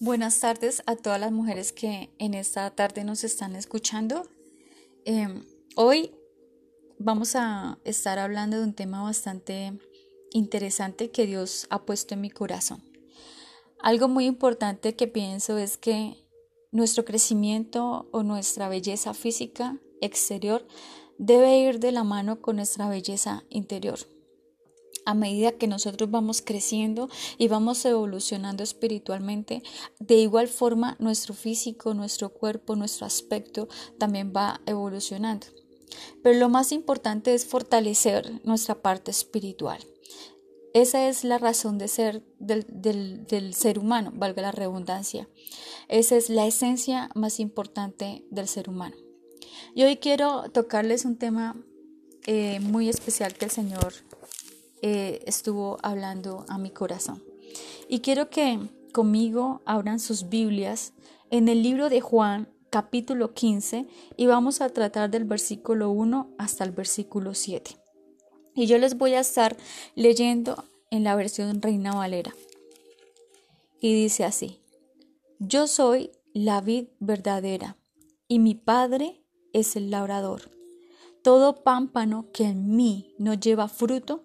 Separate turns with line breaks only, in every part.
Buenas tardes a todas las mujeres que en esta tarde nos están escuchando. Em, hoy vamos a estar hablando de un tema bastante interesante que Dios ha puesto en mi corazón. Algo muy importante que pienso es que nuestro crecimiento o nuestra belleza física exterior debe ir de la mano con nuestra belleza interior a medida que nosotros vamos creciendo y vamos evolucionando espiritualmente, de igual forma nuestro físico, nuestro cuerpo, nuestro aspecto también va evolucionando. Pero lo más importante es fortalecer nuestra parte espiritual. Esa es la razón de ser del, ser humano, valga la redundancia. Esa es la esencia más importante del ser humano. Y hoy quiero tocarles un tema eh, muy especial que el Señor eh, estuvo hablando a mi corazón. Y quiero que conmigo abran sus Biblias en el libro de Juan capítulo 15 y vamos a tratar del versículo 1 hasta el versículo 7. Y yo les voy a estar leyendo en la versión Reina Valera. Y dice así, yo soy la vid verdadera y mi Padre es el labrador. Todo pámpano que en mí no lleva fruto,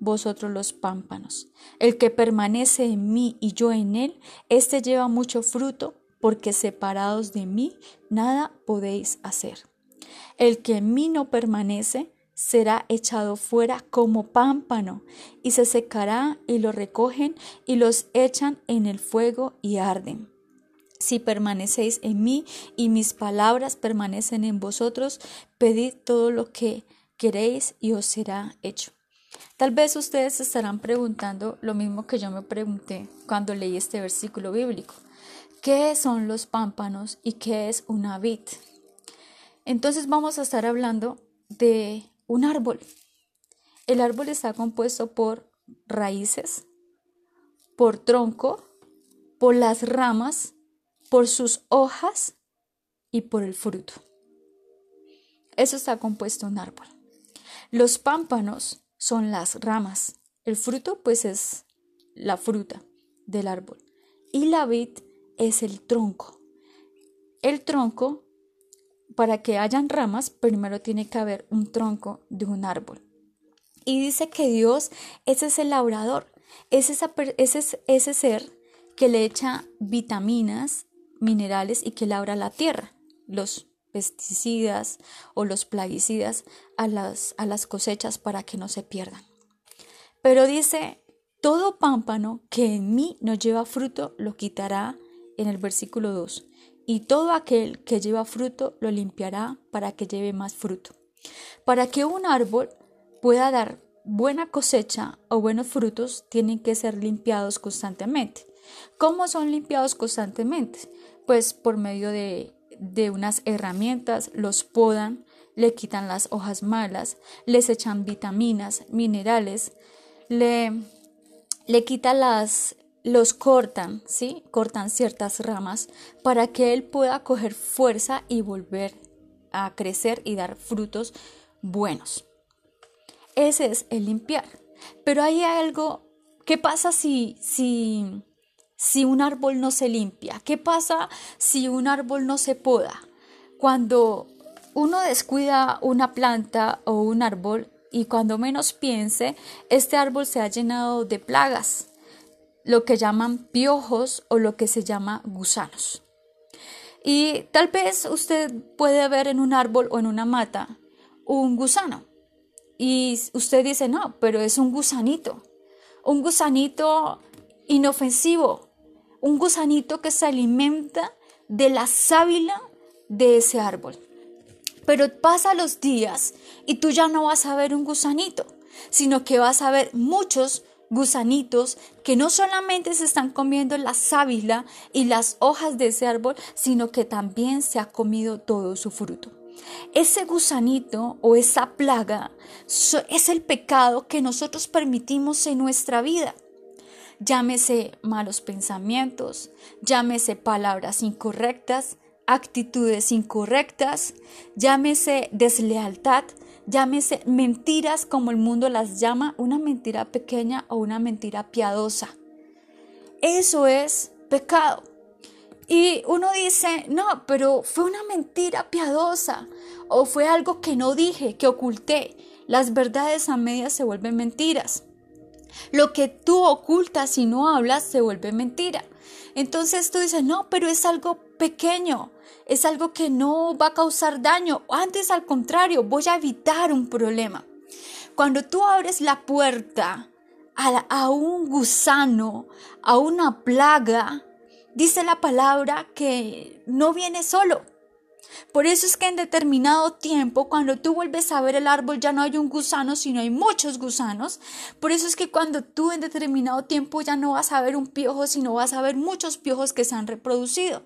vosotros los pámpanos. El que permanece en mí y yo en él, éste lleva mucho fruto, porque separados de mí nada podéis hacer. El que en mí no permanece, será echado fuera como pámpano, y se secará y lo recogen y los echan en el fuego y arden. Si permanecéis en mí y mis palabras permanecen en vosotros, pedid todo lo que queréis y os será hecho. Tal vez ustedes estarán preguntando lo mismo que yo me pregunté cuando leí este versículo bíblico. ¿Qué son los pámpanos y qué es una vid? Entonces vamos a estar hablando de un árbol. El árbol está compuesto por raíces, por tronco, por las ramas, por sus hojas y por el fruto. Eso está compuesto un árbol. Los pámpanos son las ramas. El fruto pues es la fruta del árbol. Y la vid es el tronco. El tronco, para que hayan ramas, primero tiene que haber un tronco de un árbol. Y dice que Dios es ese labrador, es ese, ese ser que le echa vitaminas, minerales y que labra la tierra, los pesticidas o los plaguicidas a las, a las cosechas para que no se pierdan. Pero dice, todo pámpano que en mí no lleva fruto lo quitará en el versículo 2, y todo aquel que lleva fruto lo limpiará para que lleve más fruto. Para que un árbol pueda dar buena cosecha o buenos frutos, tienen que ser limpiados constantemente. ¿Cómo son limpiados constantemente? Pues por medio de de unas herramientas, los podan, le quitan las hojas malas, les echan vitaminas, minerales, le, le quitan las, los cortan, ¿sí? Cortan ciertas ramas para que él pueda coger fuerza y volver a crecer y dar frutos buenos. Ese es el limpiar. Pero hay algo, ¿qué pasa si, si si un árbol no se limpia? ¿Qué pasa si un árbol no se poda? Cuando uno descuida una planta o un árbol y cuando menos piense, este árbol se ha llenado de plagas, lo que llaman piojos o lo que se llama gusanos. Y tal vez usted puede ver en un árbol o en una mata un gusano. Y usted dice, no, pero es un gusanito. Un gusanito inofensivo, un gusanito que se alimenta de la sábila de ese árbol. Pero pasa los días y tú ya no vas a ver un gusanito, sino que vas a ver muchos gusanitos que no solamente se están comiendo la sábila y las hojas de ese árbol, sino que también se ha comido todo su fruto. Ese gusanito o esa plaga es el pecado que nosotros permitimos en nuestra vida. Llámese malos pensamientos, llámese palabras incorrectas, actitudes incorrectas, llámese deslealtad, llámese mentiras como el mundo las llama, una mentira pequeña o una mentira piadosa. Eso es pecado. Y uno dice, no, pero fue una mentira piadosa o fue algo que no dije, que oculté. Las verdades a medias se vuelven mentiras. Lo que tú ocultas y no hablas se vuelve mentira. Entonces tú dices, no, pero es algo pequeño, es algo que no va a causar daño. Antes al contrario, voy a evitar un problema. Cuando tú abres la puerta a, a un gusano, a una plaga, dice la palabra que no viene solo. Por eso es que en determinado tiempo, cuando tú vuelves a ver el árbol, ya no hay un gusano, sino hay muchos gusanos. Por eso es que cuando tú en determinado tiempo ya no vas a ver un piojo, sino vas a ver muchos piojos que se han reproducido.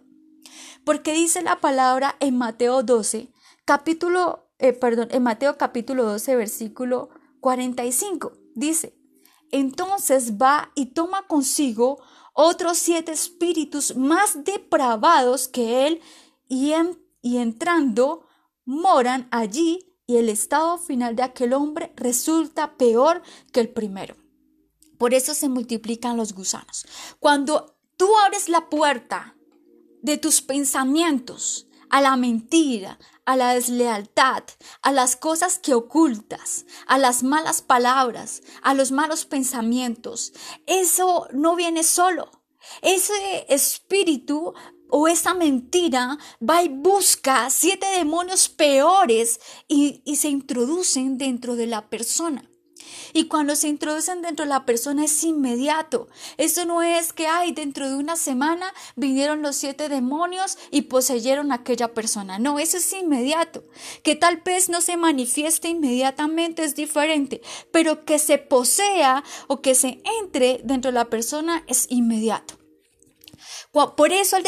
Porque dice la palabra en Mateo 12, capítulo, eh, perdón, en Mateo capítulo 12, versículo 45. Dice, entonces va y toma consigo otros siete espíritus más depravados que él y, y entrando moran allí y el estado final de aquel hombre resulta peor que el primero. Por eso se multiplican los gusanos. Cuando tú abres la puerta de tus pensamientos a la mentira, a la deslealtad, a las cosas que ocultas, a las malas palabras, a los malos pensamientos. Eso no viene solo. Ese espíritu o esa mentira va y busca siete demonios peores y, y se introducen dentro de la persona. Y cuando se introducen dentro de la persona es inmediato. Eso no es que, ay, dentro de una semana vinieron los siete demonios y poseyeron a aquella persona. No, eso es inmediato. Que tal vez no se manifieste inmediatamente es diferente, pero que se posea o que se entre dentro de la persona es inmediato. Por eso al,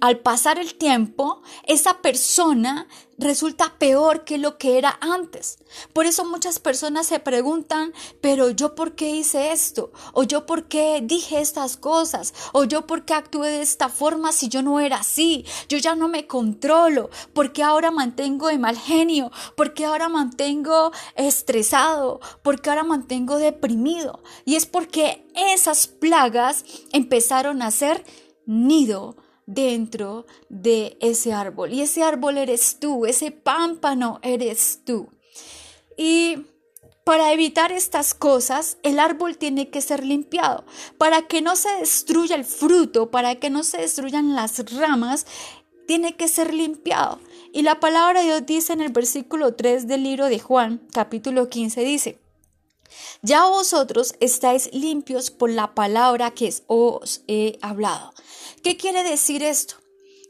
al pasar el tiempo, esa persona resulta peor que lo que era antes. Por eso muchas personas se preguntan, pero yo por qué hice esto, o yo por qué dije estas cosas, o yo por qué actué de esta forma si yo no era así, yo ya no me controlo, por qué ahora mantengo de mal genio, por qué ahora mantengo estresado, por qué ahora mantengo deprimido. Y es porque esas plagas empezaron a ser nido dentro de ese árbol. Y ese árbol eres tú, ese pámpano eres tú. Y para evitar estas cosas, el árbol tiene que ser limpiado. Para que no se destruya el fruto, para que no se destruyan las ramas, tiene que ser limpiado. Y la palabra de Dios dice en el versículo 3 del libro de Juan, capítulo 15, dice, ya vosotros estáis limpios por la palabra que os he hablado. ¿Qué quiere decir esto?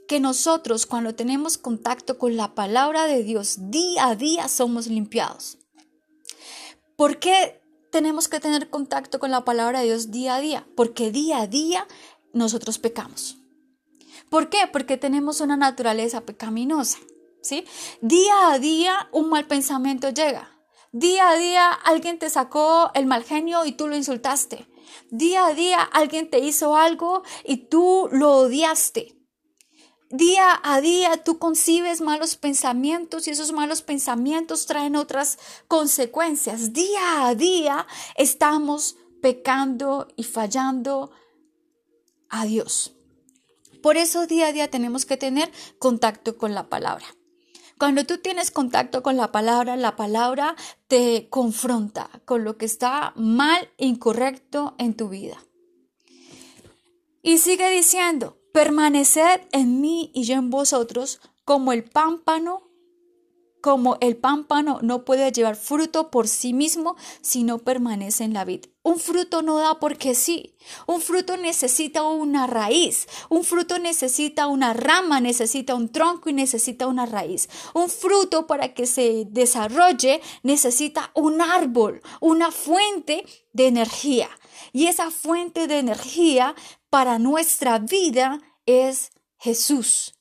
Que nosotros cuando tenemos contacto con la palabra de Dios día a día somos limpiados. ¿Por qué tenemos que tener contacto con la palabra de Dios día a día? Porque día a día nosotros pecamos. ¿Por qué? Porque tenemos una naturaleza pecaminosa. ¿sí? Día a día un mal pensamiento llega. Día a día alguien te sacó el mal genio y tú lo insultaste. Día a día alguien te hizo algo y tú lo odiaste. Día a día tú concibes malos pensamientos y esos malos pensamientos traen otras consecuencias. Día a día estamos pecando y fallando a Dios. Por eso día a día tenemos que tener contacto con la palabra. Cuando tú tienes contacto con la palabra, la palabra te confronta con lo que está mal incorrecto en tu vida. Y sigue diciendo, permaneced en mí y yo en vosotros como el pámpano como el pámpano no puede llevar fruto por sí mismo si no permanece en la vid. Un fruto no da porque sí. Un fruto necesita una raíz. Un fruto necesita una rama, necesita un tronco y necesita una raíz. Un fruto para que se desarrolle necesita un árbol, una fuente de energía. Y esa fuente de energía para nuestra vida es Jesús.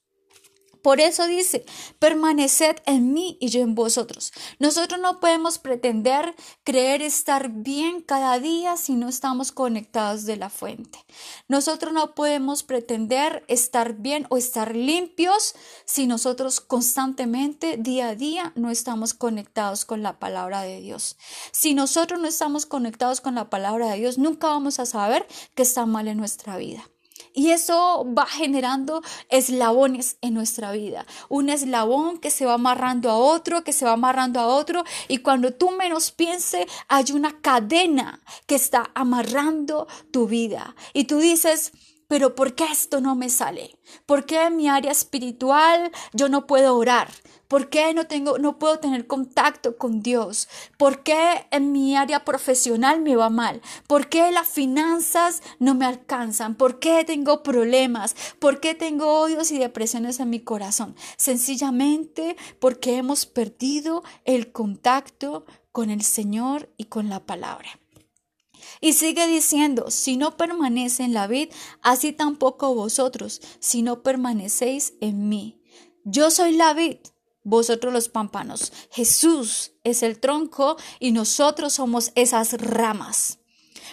Por eso dice, permaneced en mí y yo en vosotros. Nosotros no podemos pretender creer estar bien cada día si no estamos conectados de la fuente. Nosotros no podemos pretender estar bien o estar limpios si nosotros constantemente, día a día, no estamos conectados con la palabra de Dios. Si nosotros no estamos conectados con la palabra de Dios, nunca vamos a saber que está mal en nuestra vida. Y eso va generando eslabones en nuestra vida. Un eslabón que se va amarrando a otro, que se va amarrando a otro. Y cuando tú menos pienses, hay una cadena que está amarrando tu vida. Y tú dices, pero ¿por qué esto no me sale? ¿Por qué en mi área espiritual yo no puedo orar? ¿Por qué no tengo no puedo tener contacto con Dios? ¿Por qué en mi área profesional me va mal? ¿Por qué las finanzas no me alcanzan? ¿Por qué tengo problemas? ¿Por qué tengo odios y depresiones en mi corazón? Sencillamente porque hemos perdido el contacto con el Señor y con la palabra. Y sigue diciendo, si no permanece en la vid, así tampoco vosotros, si no permanecéis en mí. Yo soy la vid, vosotros los pámpanos. Jesús es el tronco y nosotros somos esas ramas.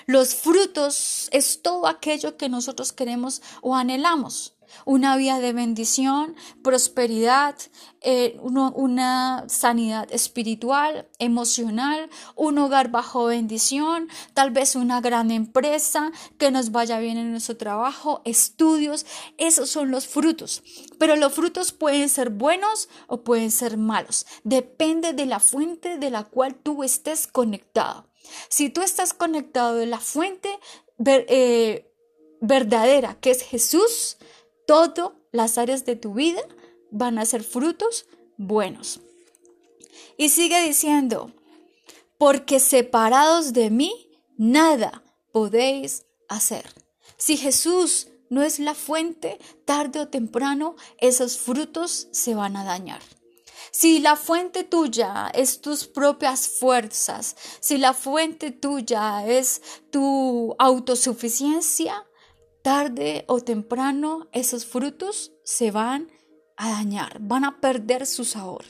Los frutos es todo aquello que nosotros queremos o anhelamos una vida de bendición, prosperidad, eh, una sanidad espiritual, emocional, un hogar bajo bendición, tal vez una gran empresa, que nos vaya bien en nuestro trabajo, estudios, esos son los frutos. Pero los frutos pueden ser buenos o pueden ser malos, depende de la fuente de la cual tú estés conectado. Si tú estás conectado de la fuente eh, verdadera, que es Jesús, todas las áreas de tu vida van a ser frutos buenos. Y sigue diciendo, porque separados de mí, nada podéis hacer. Si Jesús no es la fuente, tarde o temprano esos frutos se van a dañar. Si la fuente tuya es tus propias fuerzas, si la fuente tuya es tu autosuficiencia, tarde o temprano esos frutos se van a dañar, van a perder su sabor.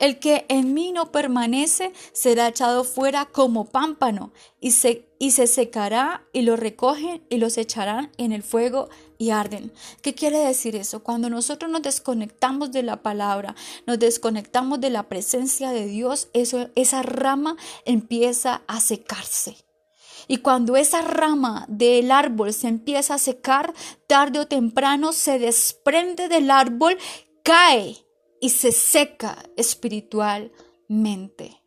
El que en mí no permanece será echado fuera como pámpano y se, y se secará y lo recogen y los echarán en el fuego y arden. ¿Qué quiere decir eso? Cuando nosotros nos desconectamos de la palabra, nos desconectamos de la presencia de Dios, esa rama empieza a secarse. Y cuando esa rama del árbol se empieza a secar, tarde o temprano se desprende del árbol, cae y se seca espiritualmente.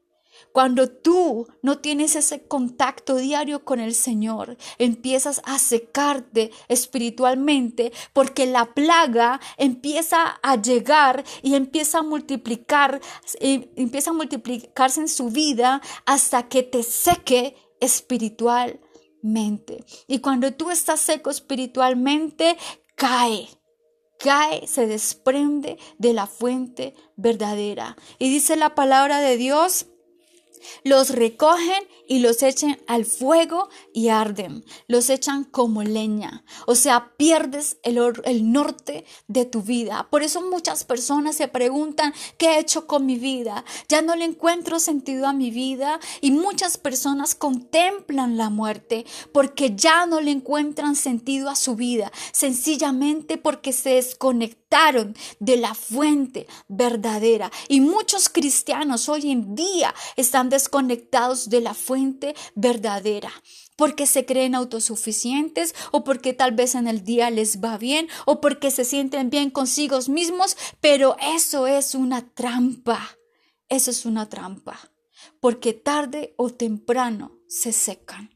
Cuando tú no tienes ese contacto diario con el Señor, empiezas a secarte espiritualmente porque la plaga empieza a llegar y empieza a multiplicar, empieza a multiplicarse en su vida hasta que te seque espiritualmente. Y cuando tú estás seco espiritualmente, cae, cae, se desprende de la fuente verdadera. Y dice la palabra de Dios los recogen y los echan al fuego y arden. Los echan como leña. O sea, pierdes el, el norte de tu vida. Por eso muchas personas se preguntan, ¿qué he hecho con mi vida? Ya no le encuentro sentido a mi vida. Y muchas personas contemplan la muerte porque ya no le encuentran sentido a su vida. Sencillamente porque se desconectaron de la fuente verdadera. Y muchos cristianos hoy en día están desconectados de la fuente verdadera porque se creen autosuficientes o porque tal vez en el día les va bien o porque se sienten bien consigo mismos, pero eso es una trampa, eso es una trampa, porque tarde o temprano se secan.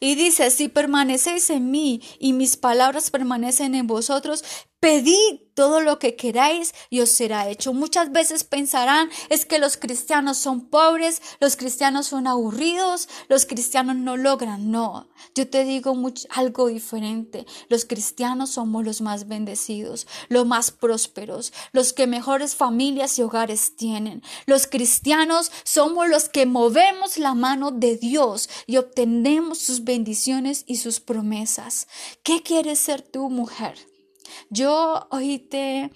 Y dice, si permanecéis en mí y mis palabras permanecen en vosotros, Pedid todo lo que queráis y os será hecho. Muchas veces pensarán es que los cristianos son pobres, los cristianos son aburridos, los cristianos no logran. No, yo te digo algo diferente. Los cristianos somos los más bendecidos, los más prósperos, los que mejores familias y hogares tienen. Los cristianos somos los que movemos la mano de Dios y obtenemos sus bendiciones y sus promesas. ¿Qué quieres ser tú, mujer? Yo hoy te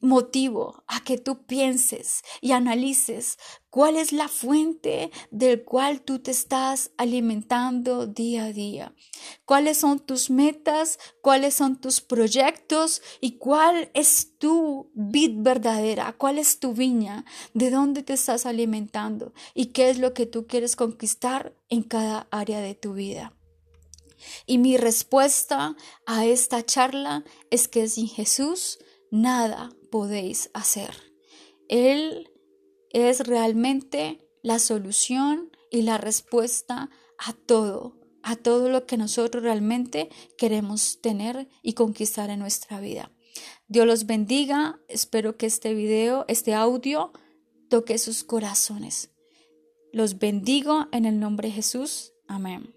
motivo a que tú pienses y analices cuál es la fuente del cual tú te estás alimentando día a día, cuáles son tus metas, cuáles son tus proyectos y cuál es tu vid verdadera, cuál es tu viña, de dónde te estás alimentando y qué es lo que tú quieres conquistar en cada área de tu vida. Y mi respuesta a esta charla es que sin Jesús nada podéis hacer. Él es realmente la solución y la respuesta a todo, a todo lo que nosotros realmente queremos tener y conquistar en nuestra vida. Dios los bendiga. Espero que este video, este audio, toque sus corazones. Los bendigo en el nombre de Jesús. Amén.